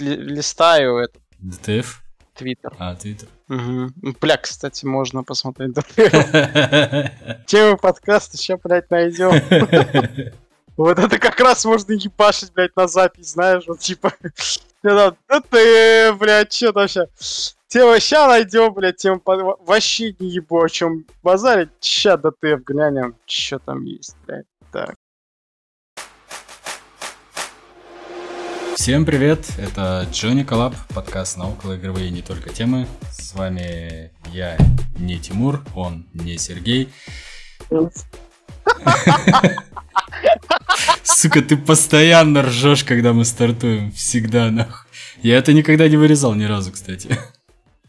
ли- листаю этот ДТФ? твиттер. А, Твиттер. Мгм. Бля, кстати, можно посмотреть. Тему подкаста сейчас, блядь, найдем. Вот это как раз можно ебашить, блядь, на запись, знаешь, вот типа... Да ты, блядь, что сейчас? Тема ща найдем, блядь, под- вообще не ебу, о чем базарить. Ща ДТФ глянем, что там есть, блядь. Так. Всем привет, это Джонни Коллаб, подкаст на околоигровые не только темы. С вами я не Тимур, он не Сергей. Сука, ты постоянно ржешь, когда мы стартуем. Всегда, нахуй. Я это никогда не вырезал ни разу, кстати.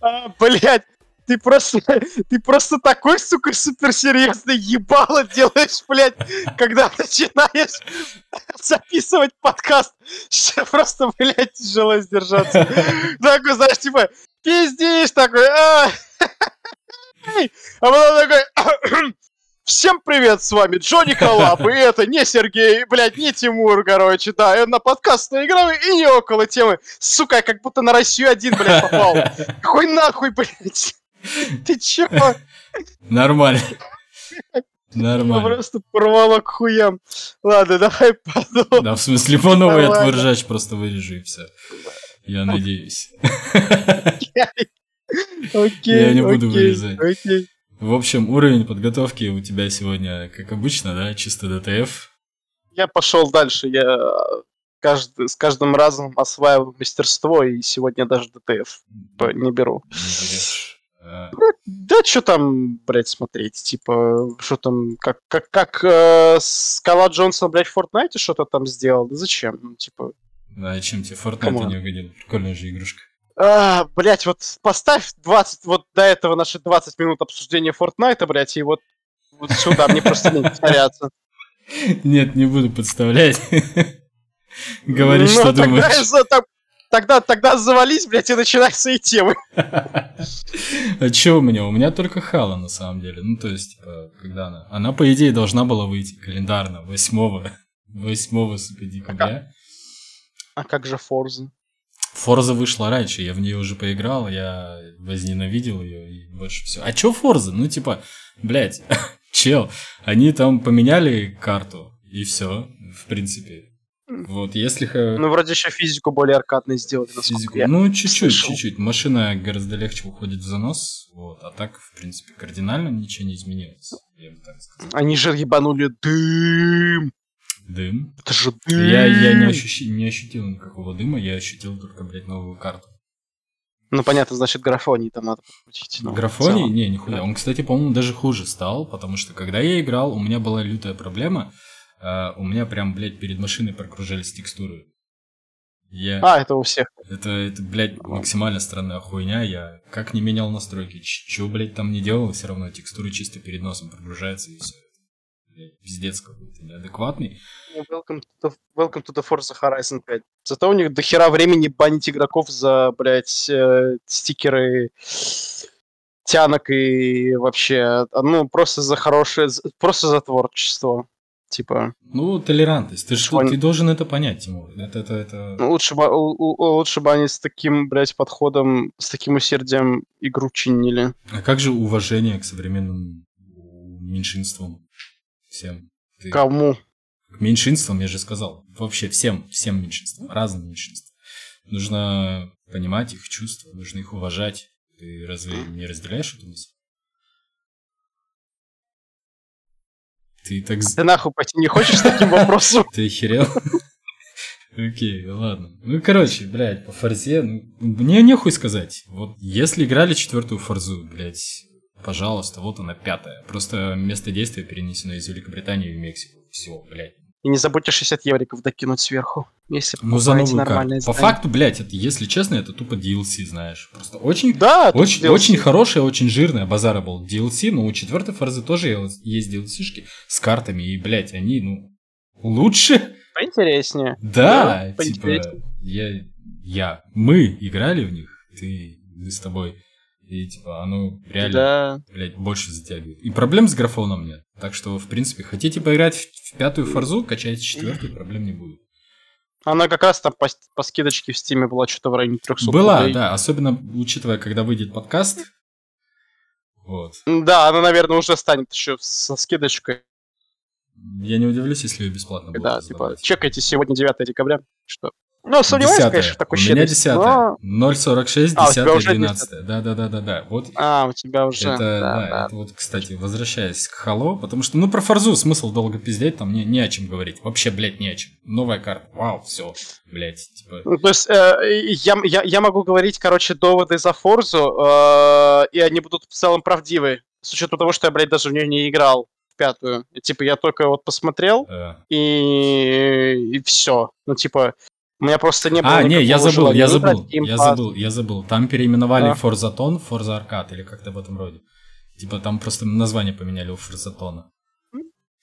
А, блядь, ты просто, ты просто такой, сука, суперсерьезный ебало делаешь, блядь, когда начинаешь записывать подкаст, что просто, блядь, тяжело сдержаться. Такой, знаешь, типа, пиздишь такой, а, а потом такой, Всем привет, с вами Джонни Коллап, и это не Сергей, блядь, не Тимур, короче, да, это на подкаст на игровые и не около темы. Сука, я как будто на Россию один, блядь, попал. Какой нахуй, блядь? Ты чё? Нормально. Я Нормально. просто порвало к хуям. Ладно, давай потом. Да, в смысле, по новой от просто вырежу и все. Я надеюсь. Окей, Я не буду вырезать. Окей. В общем, уровень подготовки у тебя сегодня, как обычно, да, чисто DTF. Я пошел дальше. Я каждый, с каждым разом осваиваю мастерство, и сегодня даже DTF не беру. Не берешь. А, Да что там, блядь, смотреть? Типа, что там, как, как, как э, Скала Джонсон, блядь, в Fortnite что-то там сделал? Да зачем? Ну, типа, А чем тебе Fortnite не угодил? Прикольная же игрушка. а, блядь, вот поставь 20, вот до этого наши 20 минут обсуждения Fortnite, блядь, и вот, вот сюда, мне просто не повторяться. Нет, не буду подставлять. Говори, Ну, что думаешь. Тогда, тогда завались, блядь, и начинаются и темы. А чё у меня? У меня только Хала, на самом деле. Ну, то есть, типа, когда она... Она, по идее, должна была выйти календарно 8 8 сука, декабря. А как же Форза? Форза вышла раньше, я в нее уже поиграл, я возненавидел ее и больше всего. А чё Форза? Ну, типа, блядь, чел, они там поменяли карту, и все, в принципе. Вот, если... Ну, вроде еще физику более аркадной сделали, физику- я Ну, чуть-чуть, чуть-чуть. Машина гораздо легче уходит в занос, вот, а так, в принципе, кардинально ничего не изменилось, я бы так сказал. Они же ебанули дым. Дым. Это же дым. Я, я не, ощущи- не ощутил никакого дыма, я ощутил только, блядь, новую карту. Ну, понятно, значит, графоний там надо подкрутить. ну, Графоний? Не, нихуя. Он, кстати, по-моему, даже хуже стал, потому что когда я играл, у меня была лютая проблема. А, у меня прям, блядь, перед машиной прогружались текстуры. Я... А, это у всех. Это, это, блядь, максимально странная хуйня. Я как не менял настройки, ч- чё, блядь, там не делал, все равно текстуры чисто перед носом прогружаются и все. Блядь, пиздец какой-то неадекватный. Welcome to, the, welcome to the Forza Horizon 5. Зато у них до хера времени банить игроков за, блядь, э, стикеры тянок и вообще, ну, просто за хорошее, просто за творчество. Типа, Ну, толерантность. Ты, ж- Швань- ты должен это понять, Тимур. Это, это, это... ну, лучше бы, лучше бы они с таким, блядь, подходом, с таким усердием игру чинили. А как же уважение к современным меньшинствам? Всем. Ты- Кому? К меньшинствам, я же сказал. Вообще всем, всем меньшинствам, разным меньшинствам. Нужно понимать их чувства, нужно их уважать. Ты разве не разделяешь эту мысль? Ты так... з- Ты нахуй пойти не хочешь с таким вопросом? Ты охерел? Окей, ладно. Ну, короче, блядь, по форзе, ну, мне нехуй сказать. Вот если играли четвертую форзу, блядь, пожалуйста, вот она пятая. Просто место действия перенесено из Великобритании в Мексику. Все, блядь. И не забудьте 60 евриков докинуть сверху, если Ну, за новую нормальное. По факту, блядь, это, если честно, это тупо DLC, знаешь. Просто очень, Да, очень, DLC. очень хорошая, очень жирная базара был DLC, но у четвертой форзы тоже есть DLC-шки с картами, и, блядь, они, ну, лучше. Поинтереснее. Да, Да, типа, поинтереснее. я, я, мы играли в них, ты, мы с тобой, и, типа, оно реально, Да. блядь, больше затягивает. И проблем с графоном нет. Так что, в принципе, хотите поиграть в, в пятую форзу, качайте четвертую, проблем не будет. Она как раз там по, по скидочке в стиме была что-то в районе 300 Была, рублей. да, особенно учитывая, когда выйдет подкаст. Вот. Да, она, наверное, уже станет еще со скидочкой. Я не удивлюсь, если ее бесплатно будут Да, типа, чекайте сегодня 9 декабря. Что? Ну, сомневаюсь, Десятое. конечно, в такой У меня щедрости, десятое. но- 0.46, А, у тебя 10, уже 12. Да, да, да, да, да. Вот А, у тебя уже... это, да, да, да. это вот, кстати, возвращаясь к Хало, потому что, ну, про Форзу смысл долго пиздеть, там не, не о чем говорить. Вообще, блядь, не о чем. Новая карта, вау, все, блядь, типа... Ну, то есть, э, я, я, я могу говорить, короче, доводы за Форзу, э, и они будут в целом правдивы, с учетом того, что я, блядь, даже в нее не играл, пятую. Типа, я только вот посмотрел, э, и, и все. Ну, типа, у меня просто не было А, не, я забыл, я забыл, я забыл, я забыл. Там переименовали Да. В Форза Аркад или как-то в этом роде. Типа там просто название поменяли у Форзатона.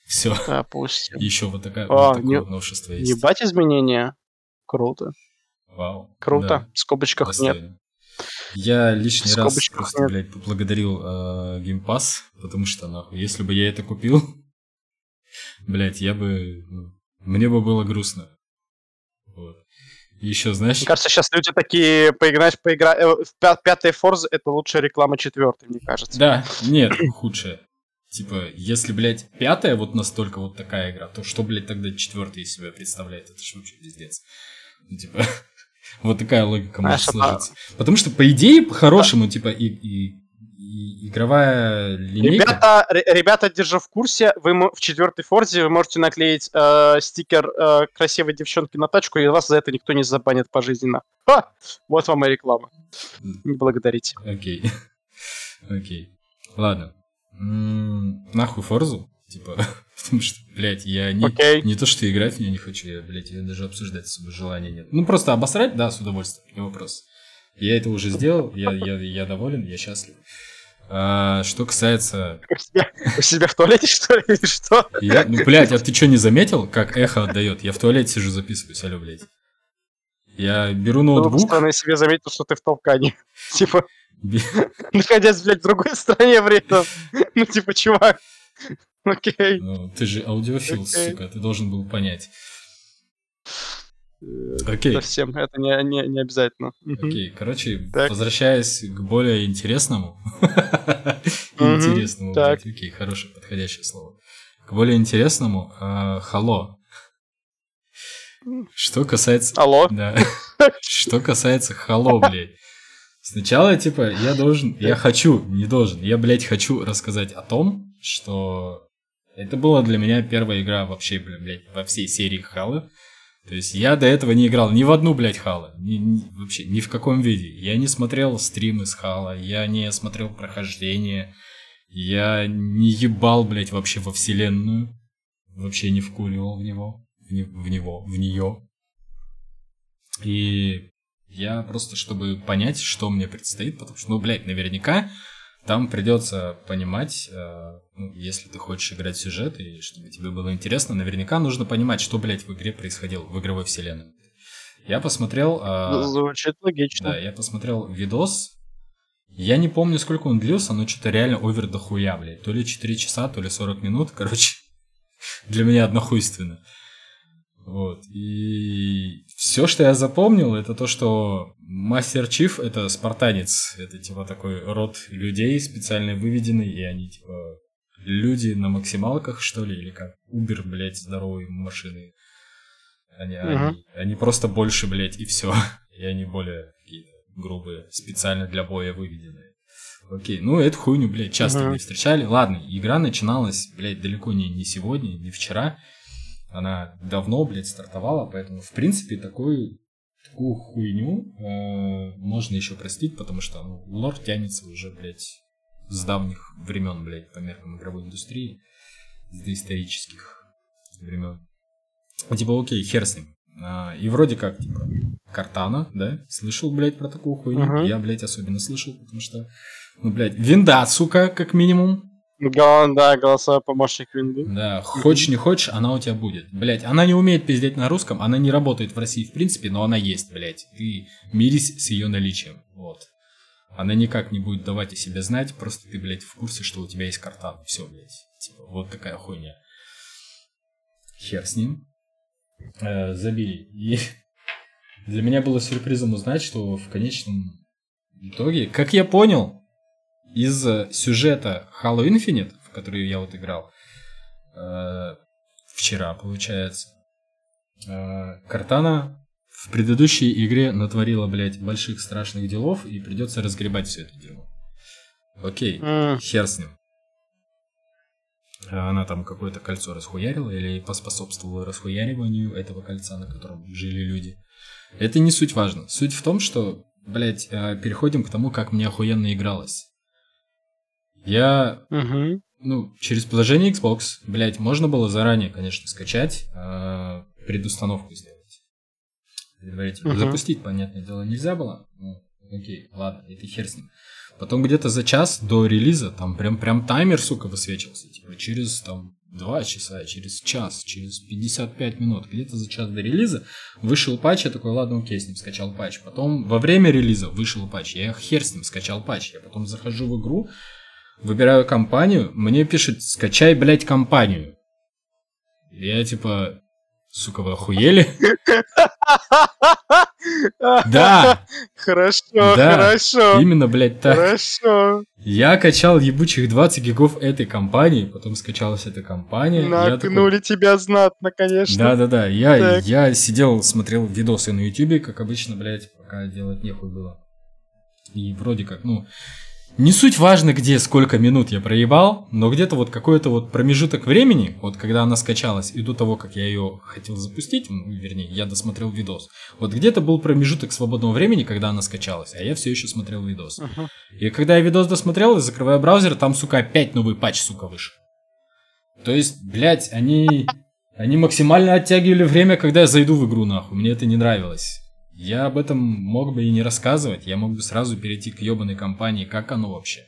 Все. Допустим. Еще вот, такая, А, вот такое не- новшество есть. Ебать изменения. Круто. Вау. Круто. Да, В скобочках нет. достойно. Я лишний раз просто, нет. блядь, поблагодарил э, Game Pass, потому что, нахуй, если бы я это купил, блядь, я бы... ну, мне бы было грустно. Еще, знаешь... Мне кажется, сейчас люди такие, поиграешь, поигра... э, пятая Форза это лучшая реклама четвертой, мне кажется. Да, нет, худшее. Типа, если, блядь, пятая вот настолько вот такая игра, то что, блядь, тогда четвертая из себя представляет? Это ж вообще пиздец. Ну, типа, вот такая логика может это- сложиться. Потому что, по идее, по-хорошему, типа, и, и- и игровая линейка... Ребята, ре- ребята, держу в курсе, вы в четвертой Форзе вы можете наклеить э, стикер э, красивой девчонки на тачку, и вас за это никто не забанит пожизненно. Ха! Вот вам и реклама. Не благодарите. Окей. Окей. Ладно. М, Нахуй Форзу. Типа, потому что, блядь, я не, Окей. не то, что играть в нее не хочу, я, блядь, ее даже обсуждать особо желания нет. Ну, просто обосрать, да, с удовольствием, не вопрос. Я это уже сделал, я, я, я доволен, я счастлив. А, что касается... У себя, у себя в туалете, что ли, или что? Я, ну, блядь, а ты что, не заметил, как эхо отдает? Я в туалете сижу, записываюсь, алло, блядь. Я беру бы ноутбук, бы я заметил, что ты в толкане. Типа, находясь, блядь, в другой стране при этом. Ну, типа, чувак. Окей. ну, ты же аудиофил, сука, ты должен был понять. Э, Окей. Совсем, это не, не, не обязательно. Окей, короче, Так. возвращаясь к более интересному. Интересному, так. окей, хорошее, подходящее слово. К более интересному, а, хало. Что касается... Алло. Да. Что касается хало, блядь. Сначала, типа, я должен, я хочу, не должен, я, блядь, хочу рассказать о том, что это была для меня первая игра вообще, бля- блядь, во всей серии Халы. То есть я до этого не играл ни в одну, блядь, Хала. Ни- ни- вообще, ни в каком виде. Я не смотрел стримы с Хала, я не смотрел прохождение, я не ебал, блядь, вообще во вселенную. Вообще не вкуривал в него, в, не- в него, в нее. И я просто, чтобы понять, что мне предстоит, потому что, ну, блядь, наверняка там придется понимать, э, ну, если ты хочешь играть в сюжет, и чтобы тебе было интересно, наверняка нужно понимать, что, блядь, в игре происходило, в игровой вселенной. Я посмотрел... э, Звучит логично. да, я посмотрел видос. Я не помню, сколько он длился, но что-то реально овер до хуя, блядь. То ли 4 часа, то ли 40 минут, короче. Для меня однохуйственно. Вот. И все, что я запомнил, это то, что Мастер Чиф это спартанец. Это типа такой род людей специально выведенный, и они типа люди на максималках, что ли, или как Убер, блядь, здоровые машины. Они, Мгм. они, они просто больше, блядь, и все. И они более какие-то грубые, специально для боя выведенные. Окей, ну эту хуйню, блядь, часто Мгм. не встречали. Ладно, игра начиналась, блядь, далеко не, не сегодня, не вчера. Она давно, блядь, стартовала, поэтому, в принципе, такую, такую хуйню э, можно еще простить, потому что ну, лор тянется уже, блядь, с давних времен, блядь, по меркам игровой индустрии, с доисторических времен. Ну, типа, окей, хер с ним. А, и вроде как, типа, Картана, да, слышал, блядь, про такую хуйню. Мгм. Я, блядь, особенно слышал, потому что, ну, блядь, винда, сука, как минимум. Га- Да, голосовой помощник винды. Да, хочешь не хочешь, она у тебя будет. Блять, она не умеет пиздеть на русском, она не работает в России в принципе, но она есть, блять. Ты мирись с ее наличием. Вот. Она никак не будет давать о себе знать, просто ты, блядь, в курсе, что у тебя есть картан. Все, блядь. Типа, вот такая хуйня. Хер с ним. э, забили. И для меня было сюрпризом узнать, что в конечном итоге, как я понял, из сюжета Halo Infinite, в который я вот играл, э, вчера, получается, э, Картана в предыдущей игре натворила, блядь, больших страшных делов, и придется разгребать все это дело. Окей, М, хер с ним. А Она там какое-то кольцо расхуярила или поспособствовала расхуяриванию этого кольца, на котором жили люди. Это не суть важно. Суть в том, что, блядь, э, переходим к тому, как мне охуенно игралось. Я мгм. ну, через приложение Xbox, блядь, можно было заранее, конечно, скачать, э, предустановку сделать. Предварительно. Мгм. Запустить, понятное дело, нельзя было. Ну, окей, ладно, это хер с ним. Потом где-то за час до релиза там прям, прям таймер, сука, высвечивался. Типа через там два часа, через час, через 55 минут, где-то за час до релиза вышел патч, я такой, ладно, окей, с ним скачал патч. Потом во время релиза вышел патч, я хер с ним скачал патч. Я потом захожу в игру, выбираю компанию, мне пишет, скачай, блядь, компанию. Я типа, сука, вы охуели? Да, Хорошо, Да. хорошо. именно, блядь, так. Хорошо. Я качал ебучих 20 гигов этой компании, потом скачалась эта компания. я такой, тебя знатно, конечно. Да-да-да, я, Так. я сидел, смотрел видосы на ютубе, как обычно, блядь, пока делать нехуй было. И вроде как, ну, не суть важно, где сколько минут я проебал, но где-то вот какой-то вот промежуток времени, вот когда она скачалась, и до того, как я ее хотел запустить, вернее, я досмотрел видос, вот где-то был промежуток свободного времени, когда она скачалась, а я все еще смотрел видос. Мгм. И когда я видос досмотрел и закрываю браузер, там, сука, опять новый патч, сука, вышел. То есть, блядь, они, они максимально оттягивали время, когда я зайду в игру, нахуй. Мне это не нравилось. Я об этом мог бы и не рассказывать. Я мог бы сразу перейти к ебаной компании, как оно вообще.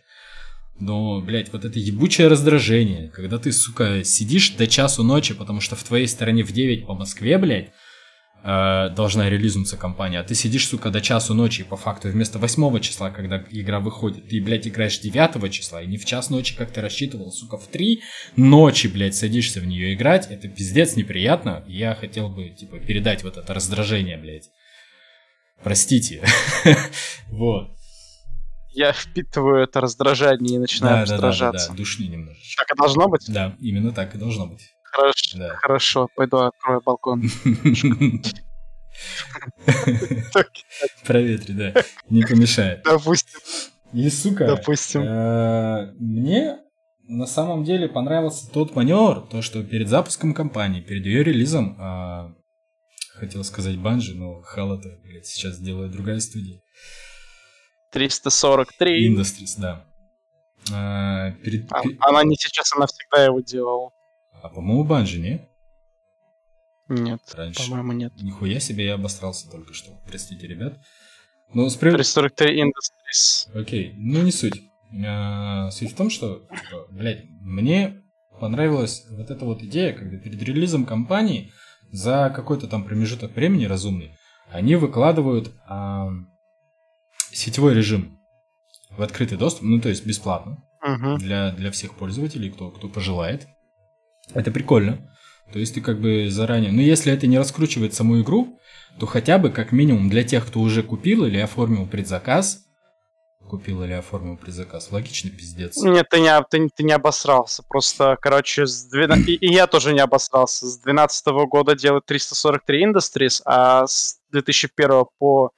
Но, блядь, вот это ебучее раздражение, когда ты, сука, сидишь до часу ночи, потому что в твоей стороне в 9 по Москве, блядь, э, должна релизнуться компания, а ты сидишь, сука, до часу ночи, и по факту вместо 8 числа, когда игра выходит, ты, блядь, играешь 9 числа, и не в час ночи, как ты рассчитывал, сука, в 3 ночи, блядь, садишься в нее играть, это пиздец неприятно, я хотел бы, типа, передать вот это раздражение, блядь. Простите. Вот. Я впитываю это раздражение и начинаю Да, да, да, да, раздражаться. да, душни немножечко. Так и должно быть? Да, именно так и должно быть. Хорошо. Да. Хорошо, пойду открою балкон. Проветри, да. Не помешает. Допустим, И, сука, допустим. э, мне на самом деле понравился тот маневр, то, что перед запуском компании, перед ее релизом, а, хотел сказать Банжи, но Хала-то, блядь, сейчас делает другая студия. 343. Industries, да. А, перед, А- пе- Она не сейчас, она всегда его делала. а, по-моему, Банжи, не? Нет, Раньше. по-моему, нет. Нихуя себе, я обосрался только что. Простите, ребят. Ну, справ... 343 Industries. Окей, ну не суть. А, суть в том, что, типа, блядь, мне понравилась вот эта вот идея, когда перед релизом компании за какой-то там промежуток времени разумный они выкладывают а, сетевой режим в открытый доступ, ну то есть бесплатно Мгм. для, для всех пользователей, кто, кто пожелает. Это прикольно. То есть ты как бы заранее... Ну, если это не раскручивает саму игру, то хотя бы как минимум для тех, кто уже купил или оформил предзаказ, купил или оформил предзаказ, логично, пиздец. Нет, ты не, ты, ты не обосрался. Просто, короче, с 12 и, и я тоже не обосрался. С 2012 года делают 343 Industries, а с 2001 по...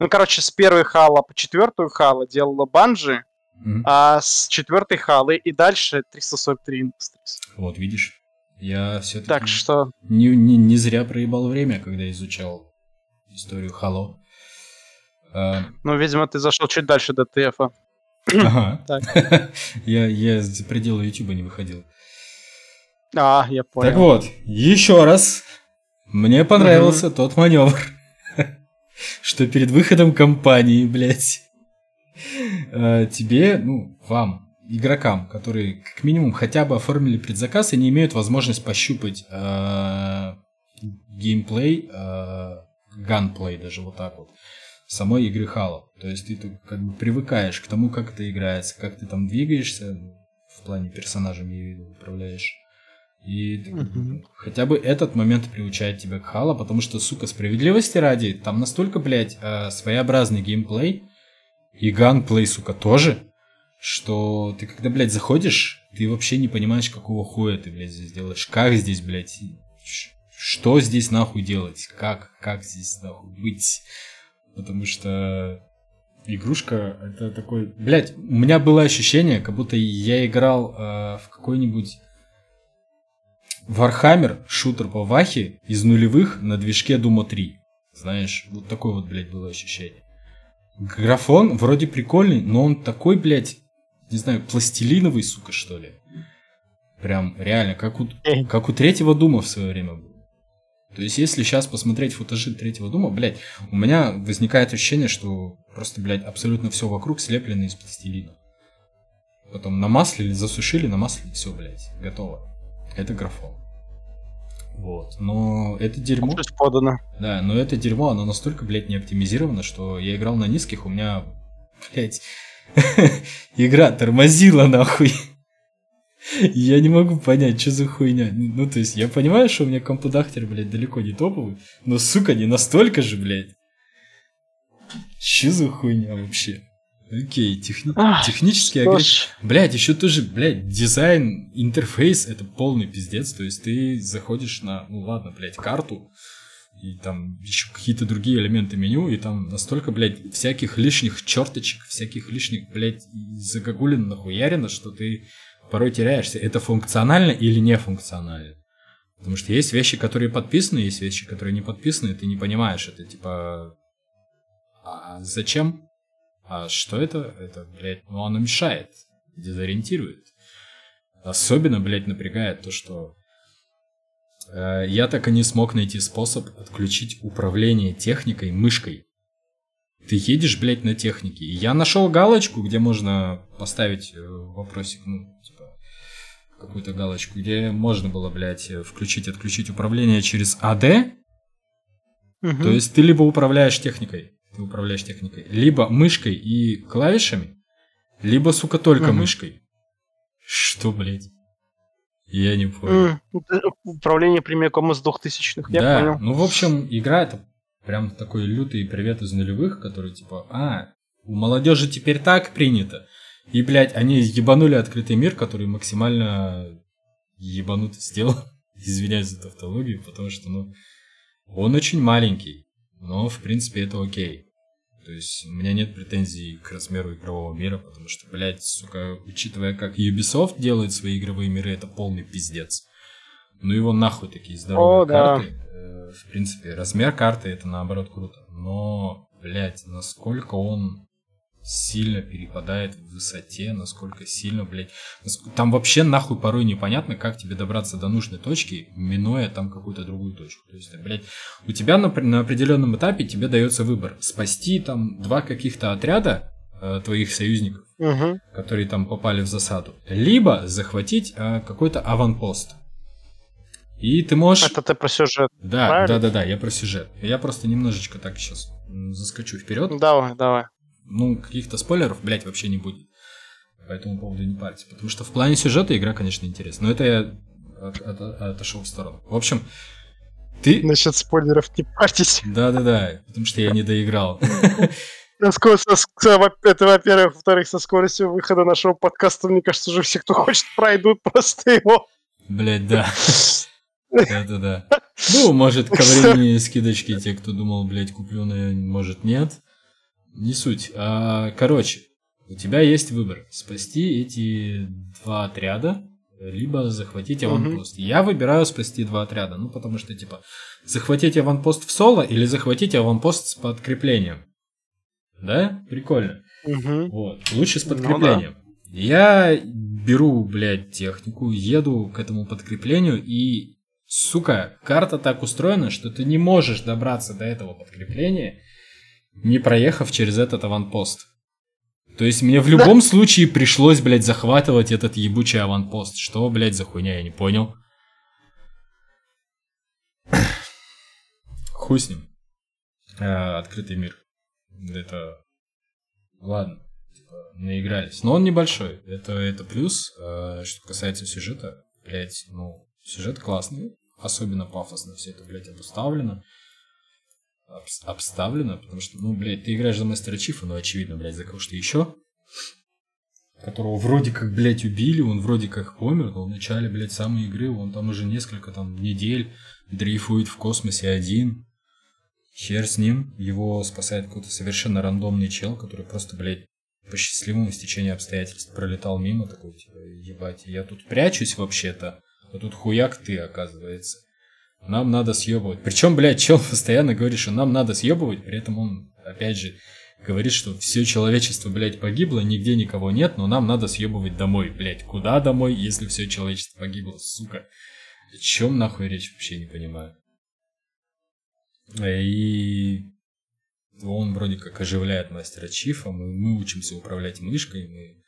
Ну, короче, с первой хала по четвертую хала делала Банжи, Мгм. а с четвертой халы и дальше 343 Industries. Вот, видишь, я все-таки Так что, не, не, не зря проебал время, когда изучал историю Halo. А, ну, видимо, ты зашел чуть дальше до ТФа. Ага. Я, я за пределы Ютуба не выходил. А, я понял. Так вот, еще раз. Мне понравился тот маневр, что перед выходом компании, блядь, э, тебе, ну, вам, игрокам, которые как минимум хотя бы оформили предзаказ и не имеют возможность пощупать э, геймплей, э, ганплей даже вот так вот, самой игры Halo. То есть ты как бы привыкаешь к тому, как это играется, как ты там двигаешься, в плане персонажа, имею в виду, управляешь И хотя бы этот момент приучает тебя к Хала, потому что, сука, справедливости ради, там настолько, блядь, э, своеобразный геймплей, и ганплей, сука, тоже, что ты когда, блядь, заходишь, ты вообще не понимаешь, какого хуя ты, блядь, здесь делаешь. Как здесь, блядь, что здесь нахуй делать? Как, как здесь нахуй быть? Потому что игрушка это такой... Блядь, у меня было ощущение, как будто я играл э, в какой-нибудь Warhammer шутер по Вахе из нулевых на движке Дума 3. Знаешь, вот такое вот, блядь, было ощущение. Графон вроде прикольный, но он такой, блядь, не знаю, пластилиновый, сука, что ли. Прям реально, как у, как у третьего Дума в свое время был. То есть, если сейчас посмотреть футажи третьего Дума, блядь, у меня возникает ощущение, что просто, блядь, абсолютно все вокруг слеплено из пластилина. Потом намаслили, засушили, намаслили, все, блядь, готово. Это графон. Вот. Но это дерьмо... подано. Да, но это дерьмо, оно настолько, блядь, не оптимизировано, что я играл на низких, у меня, блядь, игра тормозила нахуй. Я не могу понять, что за хуйня. Ну, то есть, я понимаю, что у меня компудахтер, блядь, далеко не топовый, но, сука, не настолько же, блядь. Что за хуйня вообще? Окей, техни... Ах, технический агрегат. Блять, еще тоже, блядь, дизайн, интерфейс это полный пиздец. То есть ты заходишь на, ну ладно, блядь, карту, и там еще какие-то другие элементы меню, и там настолько, блядь, всяких лишних черточек, всяких лишних, блядь, загогулин нахуярено, что ты порой теряешься. Это функционально или не функционально? Потому что есть вещи, которые подписаны, есть вещи, которые не подписаны, и ты не понимаешь, это типа... А зачем? А что это? Это, блядь, ну оно мешает, дезориентирует. Особенно, блядь, напрягает то, что э, я так и не смог найти способ отключить управление техникой мышкой. Ты едешь, блядь, на технике. Я нашел галочку, где можно поставить э, вопросик, ну, типа, какую-то галочку, где можно было, блядь, включить, отключить управление через АД. Угу. То есть ты либо управляешь техникой, ты управляешь техникой. Либо мышкой и клавишами, либо, сука, только угу. мышкой. Что, блядь? Я не понял. Управление прямиком из двухтысячных, я да, понял. ну, в общем, игра это прям такой лютый привет из нулевых, который типа, а, у молодежи теперь так принято. И, блядь, они ебанули открытый мир, который максимально ебанутый сделал. Извиняюсь за тавтологию, потому что, ну, он очень маленький, но, в принципе, это окей. То есть у меня нет претензий к размеру игрового мира, потому что, блядь, сука, учитывая, как Ubisoft делает свои игровые миры, это полный пиздец. Ну его нахуй такие здоровые О, карты. Да. Э, в принципе, размер карты это наоборот круто. Но, блядь, насколько он сильно перепадает в высоте, насколько сильно, блядь. Там вообще нахуй порой непонятно, как тебе добраться до нужной точки, минуя там какую-то другую точку. То есть, блядь, у тебя на, на определенном этапе тебе дается выбор. Спасти там два каких-то отряда э, твоих союзников, угу. которые там попали в засаду, либо захватить э, какой-то аванпост. И ты можешь... Это ты про сюжет. Да, правильно? да, да, да, я про сюжет. Я просто немножечко так сейчас заскочу вперед. Давай, давай ну, каких-то спойлеров, блядь, вообще не будет. По этому поводу не парьте. Потому что в плане сюжета игра, конечно, интересна. Но это я от, от, отошел в сторону. В общем, ты... Насчет спойлеров не парьтесь. Да-да-да, потому что я не доиграл. Это, во-первых. Во-вторых, со скоростью выхода нашего подкаста, мне кажется, уже все, кто хочет, пройдут просто его. Блять, да. Да-да-да. Ну, может, ко времени скидочки те, кто думал, блядь, куплю, но может, нет. Не суть. А, короче, у тебя есть выбор. Спасти эти два отряда, либо захватить аванпост. Угу. Я выбираю спасти два отряда. Ну, потому что, типа, захватить аванпост в соло или захватить аванпост с подкреплением. Да? Прикольно. Угу. Вот. Лучше с подкреплением. Ну, да. Я беру, блядь, технику, еду к этому подкреплению и, сука, карта так устроена, что ты не можешь добраться до этого подкрепления не проехав через этот аванпост. То есть мне в любом да. случае пришлось, блядь, захватывать этот ебучий аванпост. Что, блядь, за хуйня, я не понял. Хуй с ним. А, открытый мир. Это... Ладно. Типа, наигрались. Но он небольшой. Это, это плюс. А, что касается сюжета, блядь, ну, Сюжет классный, особенно пафосно все это, блядь, обуставлено. Обставлено, потому что, ну, блядь, ты играешь за мастера Чифа, ну, очевидно, блядь, за кого-то еще которого вроде как, блядь, убили, он вроде как помер, но в начале, блядь, самой игры он там уже несколько там недель дрейфует в космосе один. Хер с ним, его спасает какой-то совершенно рандомный чел, который просто, блядь, по счастливому стечению обстоятельств пролетал мимо, такой, типа, ебать, я тут прячусь вообще-то, а тут хуяк ты, оказывается. Нам надо съебывать. Причем, блядь, чел постоянно говорит, что нам надо съебывать, при этом он, опять же, говорит, что все человечество, блядь, погибло, нигде никого нет, но нам надо съебывать домой, блядь. Куда домой, если все человечество погибло, сука? О чем нахуй речь, вообще не понимаю. И он вроде как оживляет мастера Чифа, мы, мы учимся управлять мышкой, мы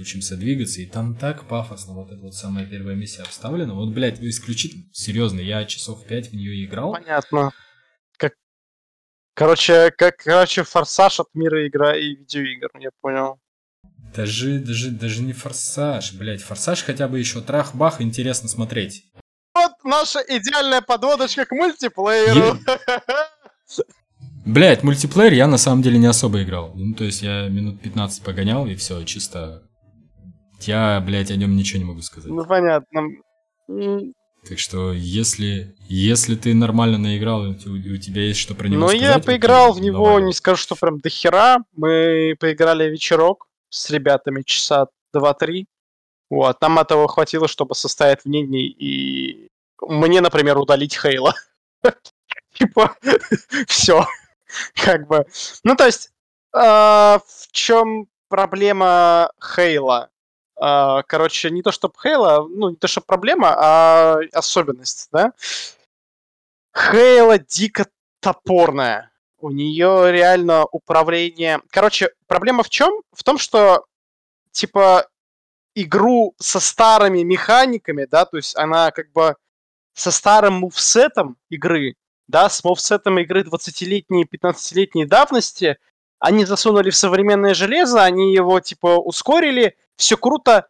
учимся двигаться, и там так пафосно вот эта вот самая первая миссия обставлена. Вот, блядь, исключительно, серьезно, я часов пять в нее играл. Понятно. Короче, как, короче, форсаж от мира игра и видеоигр, я понял. Даже, даже, даже не форсаж, блять, форсаж хотя бы еще трах-бах, интересно смотреть. Вот наша идеальная подводочка к мультиплееру. Блять, мультиплеер я на самом деле не особо играл. Ну, то есть я минут 15 погонял, и все, чисто... Я, блядь, о нем ничего не могу сказать. Ну, понятно. Так что, если, если ты нормально наиграл, у, тебя есть что про него ну, сказать... Ну, я поиграл в него, давай. не скажу, что прям до хера. Мы поиграли вечерок с ребятами часа 2-3. Вот, там этого хватило, чтобы состоять в мнении и мне, например, удалить Хейла. Типа, все. Как бы. Ну, то есть, а, в чем проблема Хейла? Uh, короче, не то чтобы Хейла, ну, не то чтобы проблема, а особенность, да? Хейла дико топорная. У нее реально управление... Короче, проблема в чем? В том, что, типа, игру со старыми механиками, да, то есть она как бы со старым мувсетом игры, да, с мувсетом игры 20-летней, 15-летней давности, они засунули в современное железо, они его, типа, ускорили, все круто,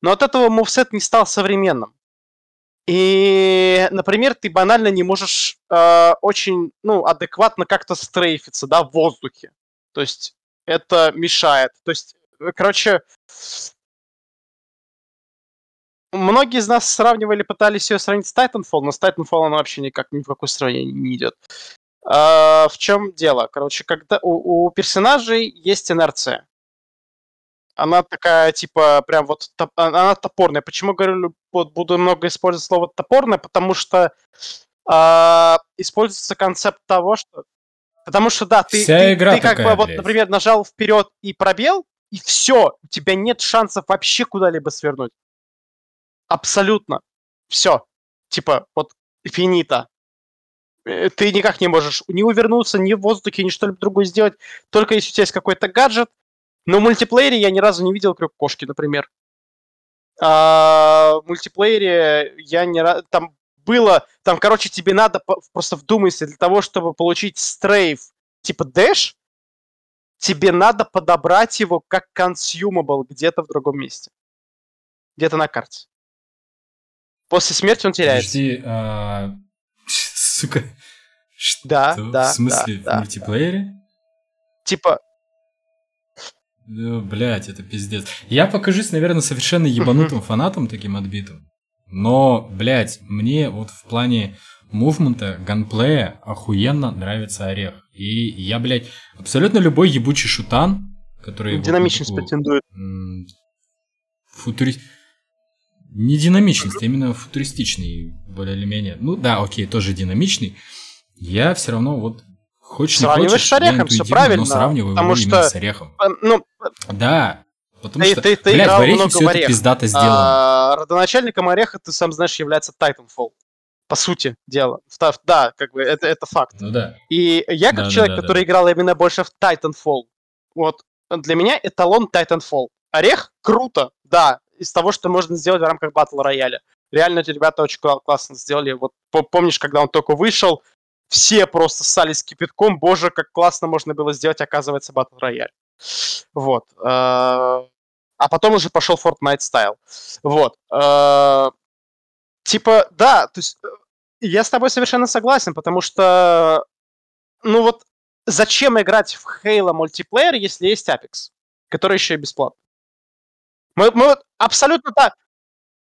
но от этого мувсет не стал современным. И, например, ты банально не можешь э, очень, ну, адекватно как-то стрейфиться, да, в воздухе. То есть это мешает. То есть, э, короче, многие из нас сравнивали, пытались ее сравнить с Titanfall, но с Titanfall она вообще никак ни в какое сравнение не идет. А, в чем дело? Короче, когда у, у персонажей есть инерция она такая, типа, прям вот, топ, а, она топорная. Почему говорю, вот, буду много использовать слово топорная? Потому что э, используется концепт того, что... Потому что, да, ты, Вся ты, игра ты как такая, бы, вот, блядь. например, нажал вперед и пробел, и все, у тебя нет шансов вообще куда-либо свернуть. Абсолютно. Все. Типа, вот, финита. Э, ты никак не можешь ни увернуться, ни в воздухе, ни что-либо другое сделать, только если у тебя есть какой-то гаджет, но в мультиплеере я ни разу не видел крюк кошки, например. А в мультиплеере я не раз... Там было... Там, короче, тебе надо просто вдумайся, для того, чтобы получить стрейф типа дэш, тебе надо подобрать его как consumable где-то в другом месте. Где-то на карте. После смерти он теряется. Подожди, а... сука. Что? Да, да. В смысле, да, в мультиплеере? Типа, ну, блять, это пиздец. Я покажусь, наверное, совершенно ебанутым фанатом таким отбитым. Но, блядь, мне вот в плане мувмента, ганплея охуенно нравится орех. И я, блядь, абсолютно любой ебучий шутан, который... Динамичность вот, претендует. Футури... Не динамичность, а именно футуристичный, более или менее. Ну да, окей, тоже динамичный. Я все равно вот Хочешь, Сравниваешь хочешь, с орехом, все правильно. Но сравниваю потому что, с орехом. Ну, да, потому ты, что, ты, ты блядь, играл в орехе много все в это орех. пиздато сделано. А, родоначальником ореха, ты сам знаешь, является Titanfall. По сути дела. Да, как бы, это, это факт. Ну да. И я, как да, человек, да, да, который да. играл именно больше в Titanfall, вот, для меня эталон Titanfall. Орех круто, да, из того, что можно сделать в рамках батл рояля. Реально, эти ребята очень классно сделали. Вот помнишь, когда он только вышел, все просто ссались кипятком. Боже, как классно можно было сделать, оказывается, Battle Royale. Вот. Э, а потом уже пошел Fortnite стайл. Вот. Э, Типа, да, то есть э, я с тобой совершенно согласен, потому что, ну вот, зачем играть в Halo мультиплеер, если есть Apex, который еще и бесплатный? Мы, мы абсолютно так,